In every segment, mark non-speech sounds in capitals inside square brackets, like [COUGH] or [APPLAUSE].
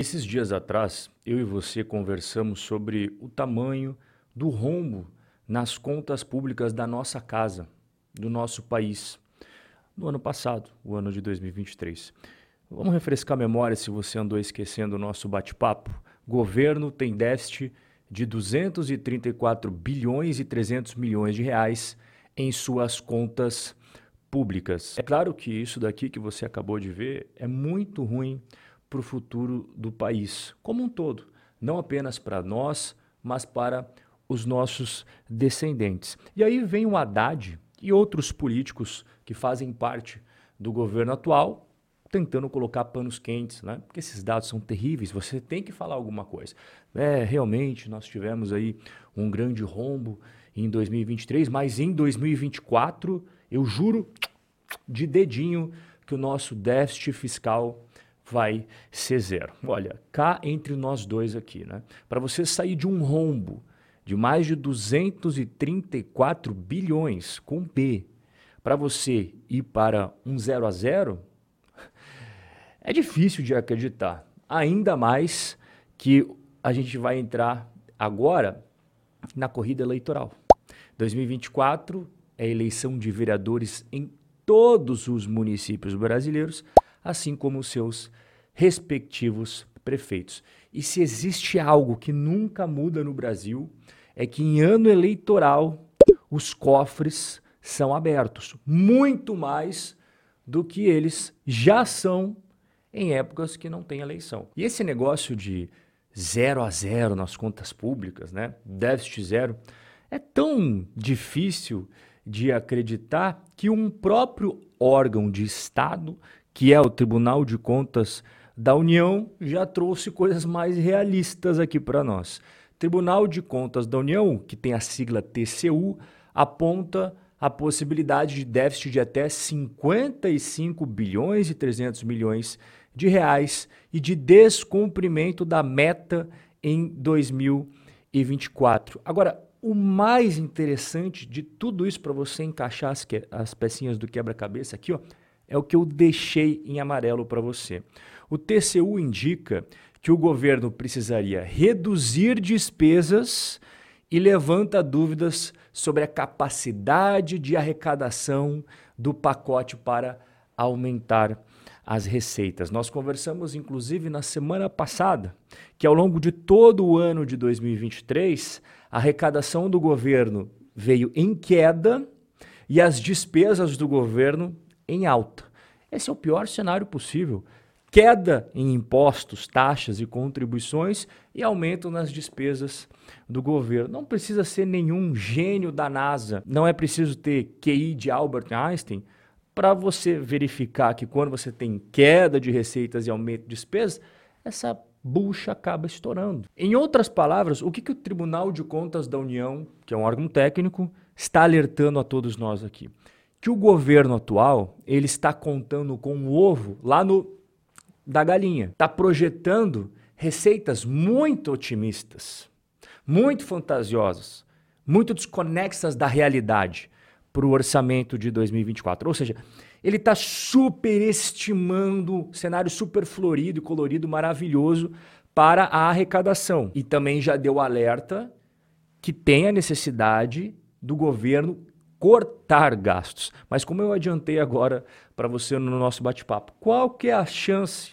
Esses dias atrás, eu e você conversamos sobre o tamanho do rombo nas contas públicas da nossa casa, do nosso país, no ano passado, o ano de 2023. Vamos refrescar a memória se você andou esquecendo o nosso bate-papo. Governo tem déficit de 234 bilhões e 300 milhões de reais em suas contas públicas. É claro que isso daqui que você acabou de ver é muito ruim para o futuro do país como um todo, não apenas para nós, mas para os nossos descendentes. E aí vem o Haddad e outros políticos que fazem parte do governo atual tentando colocar panos quentes, né? Porque esses dados são terríveis, você tem que falar alguma coisa. É, realmente nós tivemos aí um grande rombo em 2023, mas em 2024, eu juro de dedinho que o nosso déficit fiscal vai ser zero. Olha, cá entre nós dois aqui, né? Para você sair de um rombo de mais de 234 bilhões com B, para você ir para um zero a zero, é difícil de acreditar. Ainda mais que a gente vai entrar agora na corrida eleitoral. 2024 é eleição de vereadores em todos os municípios brasileiros assim como os seus respectivos prefeitos. E se existe algo que nunca muda no Brasil, é que em ano eleitoral os cofres são abertos, muito mais do que eles já são em épocas que não tem eleição. E esse negócio de zero a zero nas contas públicas, né? déficit zero, é tão difícil de acreditar que um próprio órgão de Estado que é o Tribunal de Contas da União, já trouxe coisas mais realistas aqui para nós. Tribunal de Contas da União, que tem a sigla TCU, aponta a possibilidade de déficit de até 55 bilhões e 300 milhões de reais e de descumprimento da meta em 2024. Agora, o mais interessante de tudo isso para você encaixar as, as pecinhas do quebra-cabeça aqui, ó, é o que eu deixei em amarelo para você. O TCU indica que o governo precisaria reduzir despesas e levanta dúvidas sobre a capacidade de arrecadação do pacote para aumentar as receitas. Nós conversamos, inclusive, na semana passada, que ao longo de todo o ano de 2023, a arrecadação do governo veio em queda e as despesas do governo em alta. Esse é o pior cenário possível. Queda em impostos, taxas e contribuições e aumento nas despesas do governo. Não precisa ser nenhum gênio da NASA, não é preciso ter QI de Albert Einstein para você verificar que quando você tem queda de receitas e aumento de despesas, essa bucha acaba estourando. Em outras palavras, o que, que o Tribunal de Contas da União, que é um órgão técnico, está alertando a todos nós aqui? Que o governo atual ele está contando com o ovo lá no da galinha, está projetando receitas muito otimistas, muito fantasiosas, muito desconexas da realidade para o orçamento de 2024. Ou seja, ele está superestimando cenário super florido colorido, maravilhoso para a arrecadação. E também já deu alerta que tem a necessidade do governo cortar gastos. Mas como eu adiantei agora para você no nosso bate-papo, qual que é a chance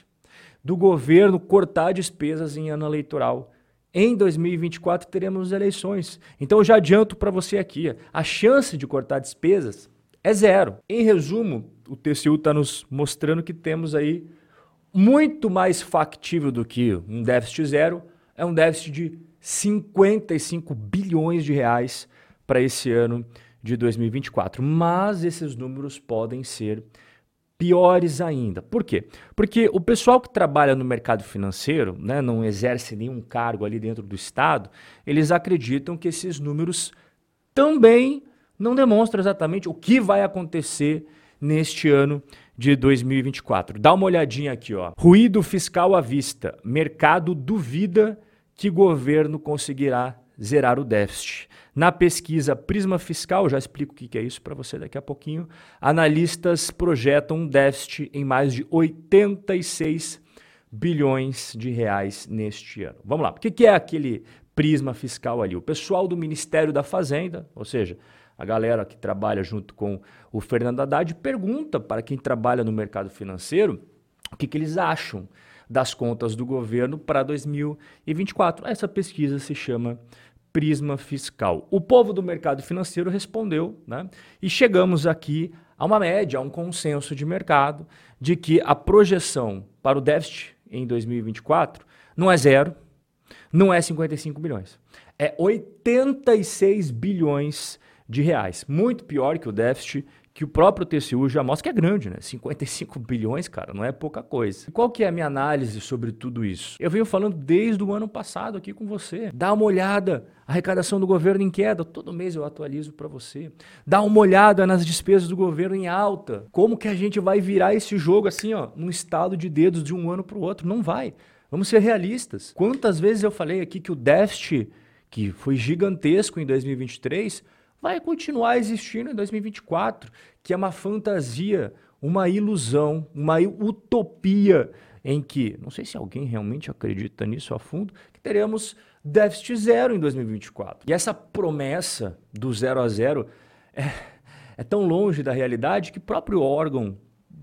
do governo cortar despesas em ano eleitoral? Em 2024 teremos eleições. Então eu já adianto para você aqui, a chance de cortar despesas é zero. Em resumo, o TCU está nos mostrando que temos aí muito mais factível do que um déficit zero, é um déficit de 55 bilhões de reais para esse ano de 2024. Mas esses números podem ser piores ainda. Por quê? Porque o pessoal que trabalha no mercado financeiro, né, não exerce nenhum cargo ali dentro do Estado, eles acreditam que esses números também não demonstram exatamente o que vai acontecer neste ano de 2024. Dá uma olhadinha aqui, ó. Ruído fiscal à vista. Mercado duvida que governo conseguirá zerar o déficit. Na pesquisa Prisma Fiscal, já explico o que é isso para você daqui a pouquinho, analistas projetam um déficit em mais de 86 bilhões de reais neste ano. Vamos lá, o que é aquele prisma fiscal ali? O pessoal do Ministério da Fazenda, ou seja, a galera que trabalha junto com o Fernando Haddad, pergunta para quem trabalha no mercado financeiro o que, que eles acham das contas do governo para 2024. Essa pesquisa se chama Prisma Fiscal. O povo do mercado financeiro respondeu, né? E chegamos aqui a uma média, a um consenso de mercado de que a projeção para o déficit em 2024 não é zero, não é 55 bilhões, é 86 bilhões de reais. Muito pior que o déficit que o próprio TCU já mostra que é grande, né? 55 [LAUGHS] bilhões, cara, não é pouca coisa. Qual que é a minha análise sobre tudo isso? Eu venho falando desde o ano passado aqui com você. Dá uma olhada, arrecadação do governo em queda, todo mês eu atualizo para você. Dá uma olhada nas despesas do governo em alta. Como que a gente vai virar esse jogo assim, ó, num estado de dedos de um ano para o outro? Não vai. Vamos ser realistas. Quantas vezes eu falei aqui que o déficit, que foi gigantesco em 2023, vai continuar existindo em 2024, que é uma fantasia, uma ilusão, uma utopia em que, não sei se alguém realmente acredita nisso a fundo, que teremos déficit zero em 2024. E essa promessa do zero a zero é, é tão longe da realidade que o próprio órgão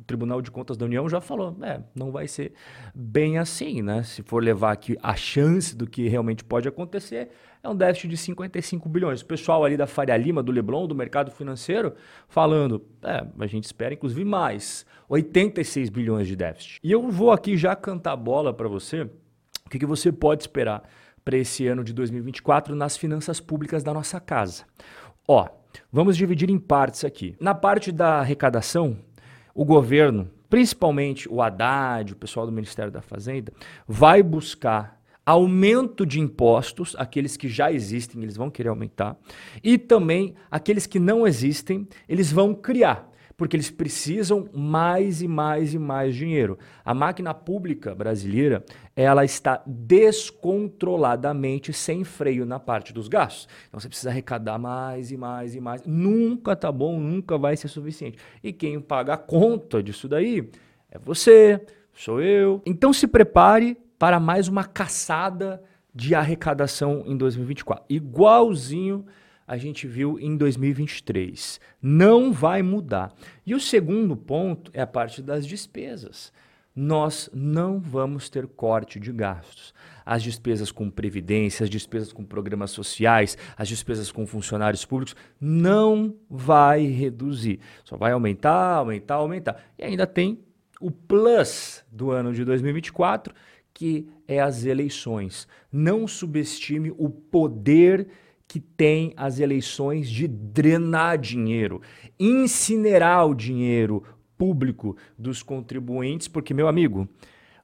Tribunal de Contas da União já falou, é, não vai ser bem assim, né? Se for levar aqui a chance do que realmente pode acontecer, é um déficit de 55 bilhões. O pessoal ali da Faria Lima, do Leblon, do mercado financeiro, falando, é, a gente espera inclusive mais, 86 bilhões de déficit. E eu vou aqui já cantar bola para você, o que, que você pode esperar para esse ano de 2024 nas finanças públicas da nossa casa. Ó, vamos dividir em partes aqui. Na parte da arrecadação, o governo, principalmente o Haddad, o pessoal do Ministério da Fazenda, vai buscar aumento de impostos, aqueles que já existem, eles vão querer aumentar, e também aqueles que não existem, eles vão criar porque eles precisam mais e mais e mais dinheiro. A máquina pública brasileira, ela está descontroladamente sem freio na parte dos gastos. Então você precisa arrecadar mais e mais e mais. Nunca tá bom, nunca vai ser suficiente. E quem paga a conta disso daí é você, sou eu. Então se prepare para mais uma caçada de arrecadação em 2024. Igualzinho a gente viu em 2023. Não vai mudar. E o segundo ponto é a parte das despesas. Nós não vamos ter corte de gastos. As despesas com previdência, as despesas com programas sociais, as despesas com funcionários públicos não vai reduzir. Só vai aumentar, aumentar, aumentar. E ainda tem o plus do ano de 2024, que é as eleições. Não subestime o poder que tem as eleições de drenar dinheiro, incinerar o dinheiro público dos contribuintes, porque, meu amigo,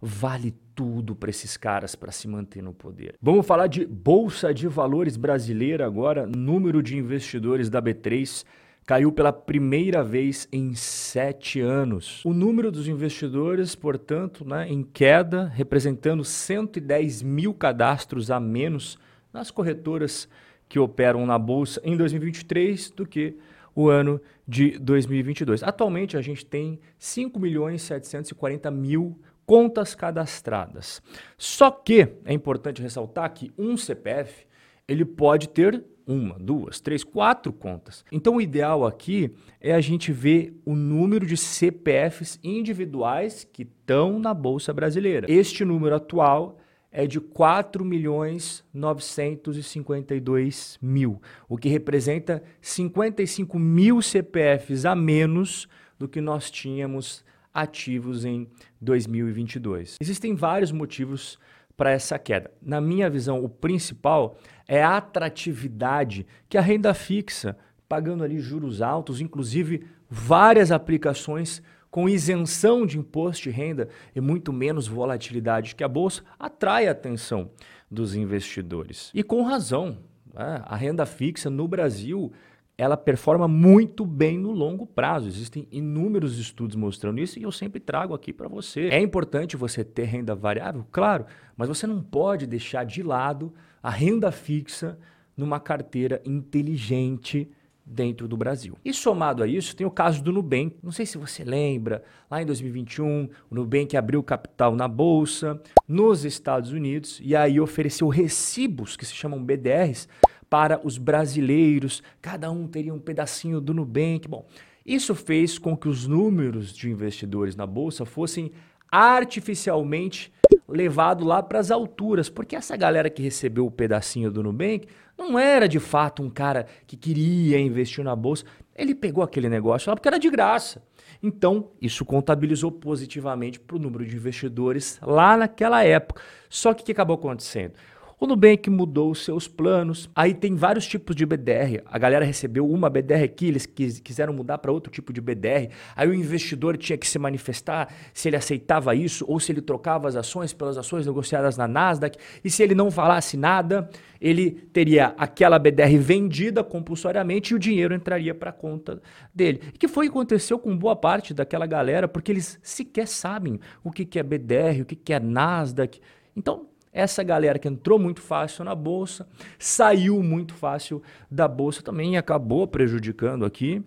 vale tudo para esses caras para se manter no poder. Vamos falar de Bolsa de Valores brasileira agora. Número de investidores da B3 caiu pela primeira vez em sete anos. O número dos investidores, portanto, né, em queda, representando 110 mil cadastros a menos nas corretoras que operam na bolsa em 2023 do que o ano de 2022. Atualmente a gente tem 5 milhões 740 mil contas cadastradas. Só que é importante ressaltar que um CPF ele pode ter uma, duas, três, quatro contas. Então o ideal aqui é a gente ver o número de CPFs individuais que estão na bolsa brasileira. Este número atual é de 4 milhões 952 mil, o que representa 55 mil CPFs a menos do que nós tínhamos ativos em 2022. Existem vários motivos para essa queda. Na minha visão, o principal é a atratividade que a renda fixa, pagando ali juros altos, inclusive várias aplicações com isenção de imposto de renda e muito menos volatilidade que a bolsa, atrai a atenção dos investidores. E com razão. Né? A renda fixa no Brasil ela performa muito bem no longo prazo. Existem inúmeros estudos mostrando isso e eu sempre trago aqui para você. É importante você ter renda variável, claro, mas você não pode deixar de lado a renda fixa numa carteira inteligente dentro do Brasil. E somado a isso, tem o caso do Nubank. Não sei se você lembra, lá em 2021, o Nubank abriu capital na bolsa nos Estados Unidos e aí ofereceu recibos que se chamam BDRs para os brasileiros. Cada um teria um pedacinho do Nubank. Bom, isso fez com que os números de investidores na bolsa fossem artificialmente levado lá para as alturas, porque essa galera que recebeu o pedacinho do Nubank não era de fato um cara que queria investir na bolsa. Ele pegou aquele negócio lá porque era de graça. Então, isso contabilizou positivamente para o número de investidores lá naquela época. Só que o que acabou acontecendo? O Nubank mudou os seus planos. Aí tem vários tipos de BDR. A galera recebeu uma BDR aqui, eles quiseram mudar para outro tipo de BDR. Aí o investidor tinha que se manifestar se ele aceitava isso ou se ele trocava as ações pelas ações negociadas na Nasdaq. E se ele não falasse nada, ele teria aquela BDR vendida compulsoriamente e o dinheiro entraria para a conta dele. E que foi o que aconteceu com boa parte daquela galera, porque eles sequer sabem o que é BDR, o que é Nasdaq. Então, essa galera que entrou muito fácil na bolsa, saiu muito fácil da bolsa também e acabou prejudicando aqui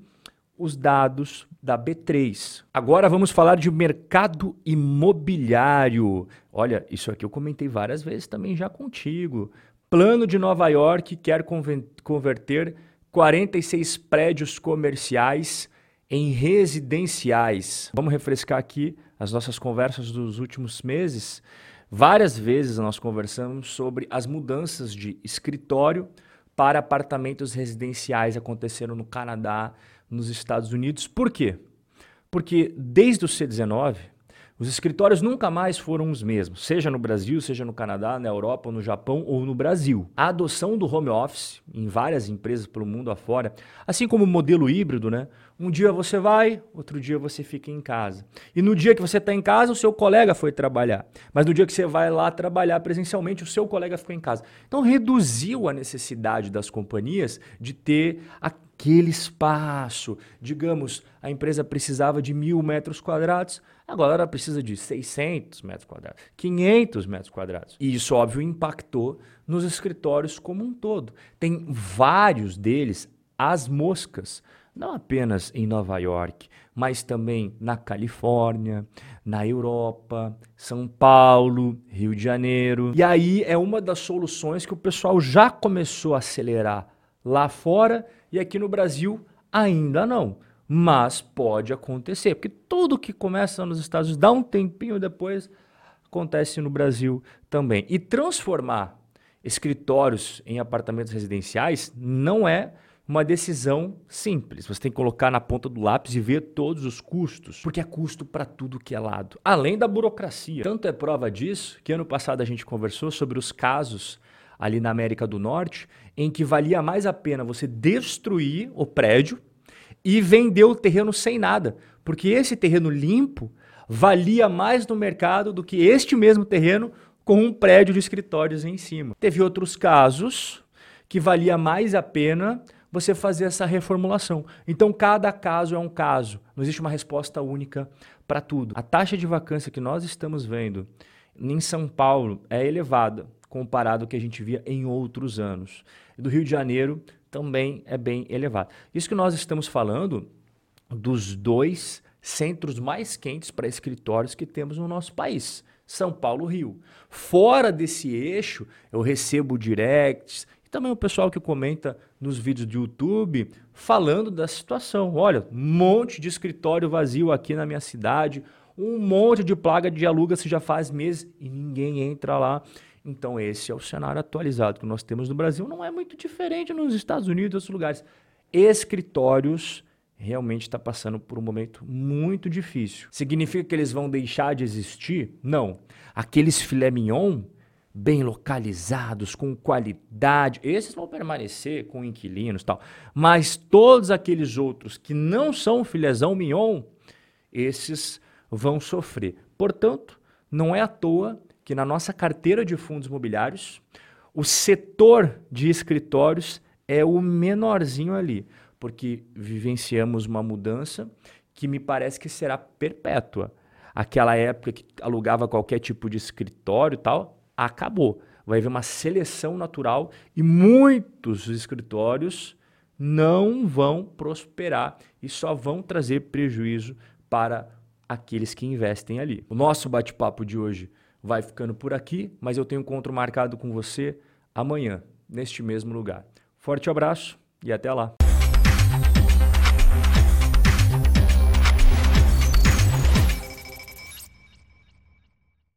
os dados da B3. Agora vamos falar de mercado imobiliário. Olha, isso aqui eu comentei várias vezes também já contigo. Plano de Nova York quer converter 46 prédios comerciais em residenciais. Vamos refrescar aqui as nossas conversas dos últimos meses. Várias vezes nós conversamos sobre as mudanças de escritório para apartamentos residenciais aconteceram no Canadá, nos Estados Unidos. Por quê? Porque desde o C19, os escritórios nunca mais foram os mesmos, seja no Brasil, seja no Canadá, na Europa, no Japão ou no Brasil. A adoção do home office em várias empresas pelo mundo afora, assim como o modelo híbrido, né? Um dia você vai, outro dia você fica em casa. E no dia que você está em casa, o seu colega foi trabalhar. Mas no dia que você vai lá trabalhar presencialmente, o seu colega ficou em casa. Então reduziu a necessidade das companhias de ter aquele espaço. Digamos, a empresa precisava de mil metros quadrados Agora precisa de 600 metros quadrados, 500 metros quadrados. E isso, óbvio, impactou nos escritórios como um todo. Tem vários deles, as moscas, não apenas em Nova York, mas também na Califórnia, na Europa, São Paulo, Rio de Janeiro. E aí é uma das soluções que o pessoal já começou a acelerar lá fora e aqui no Brasil ainda não mas pode acontecer, porque tudo que começa nos Estados Unidos dá um tempinho depois acontece no Brasil também. E transformar escritórios em apartamentos residenciais não é uma decisão simples. Você tem que colocar na ponta do lápis e ver todos os custos, porque é custo para tudo que é lado, além da burocracia. Tanto é prova disso que ano passado a gente conversou sobre os casos ali na América do Norte em que valia mais a pena você destruir o prédio e vendeu o terreno sem nada, porque esse terreno limpo valia mais no mercado do que este mesmo terreno com um prédio de escritórios em cima. Teve outros casos que valia mais a pena você fazer essa reformulação. Então, cada caso é um caso. Não existe uma resposta única para tudo. A taxa de vacância que nós estamos vendo em São Paulo é elevada comparado ao que a gente via em outros anos. Do Rio de Janeiro também é bem elevado. Isso que nós estamos falando dos dois centros mais quentes para escritórios que temos no nosso país. São Paulo, Rio. Fora desse eixo, eu recebo directs e também o pessoal que comenta nos vídeos do YouTube falando da situação. Olha, um monte de escritório vazio aqui na minha cidade, um monte de plaga de aluga-se já faz meses e ninguém entra lá. Então, esse é o cenário atualizado que nós temos no Brasil. Não é muito diferente nos Estados Unidos e outros lugares. Escritórios realmente está passando por um momento muito difícil. Significa que eles vão deixar de existir? Não. Aqueles filé mignon bem localizados, com qualidade, esses vão permanecer com inquilinos e tal. Mas todos aqueles outros que não são filézão mignon, esses vão sofrer. Portanto, não é à toa que na nossa carteira de fundos imobiliários, o setor de escritórios é o menorzinho ali, porque vivenciamos uma mudança que me parece que será perpétua. Aquela época que alugava qualquer tipo de escritório e tal, acabou. Vai haver uma seleção natural e muitos escritórios não vão prosperar e só vão trazer prejuízo para aqueles que investem ali. O nosso bate-papo de hoje vai ficando por aqui, mas eu tenho um encontro marcado com você amanhã, neste mesmo lugar. Forte abraço e até lá.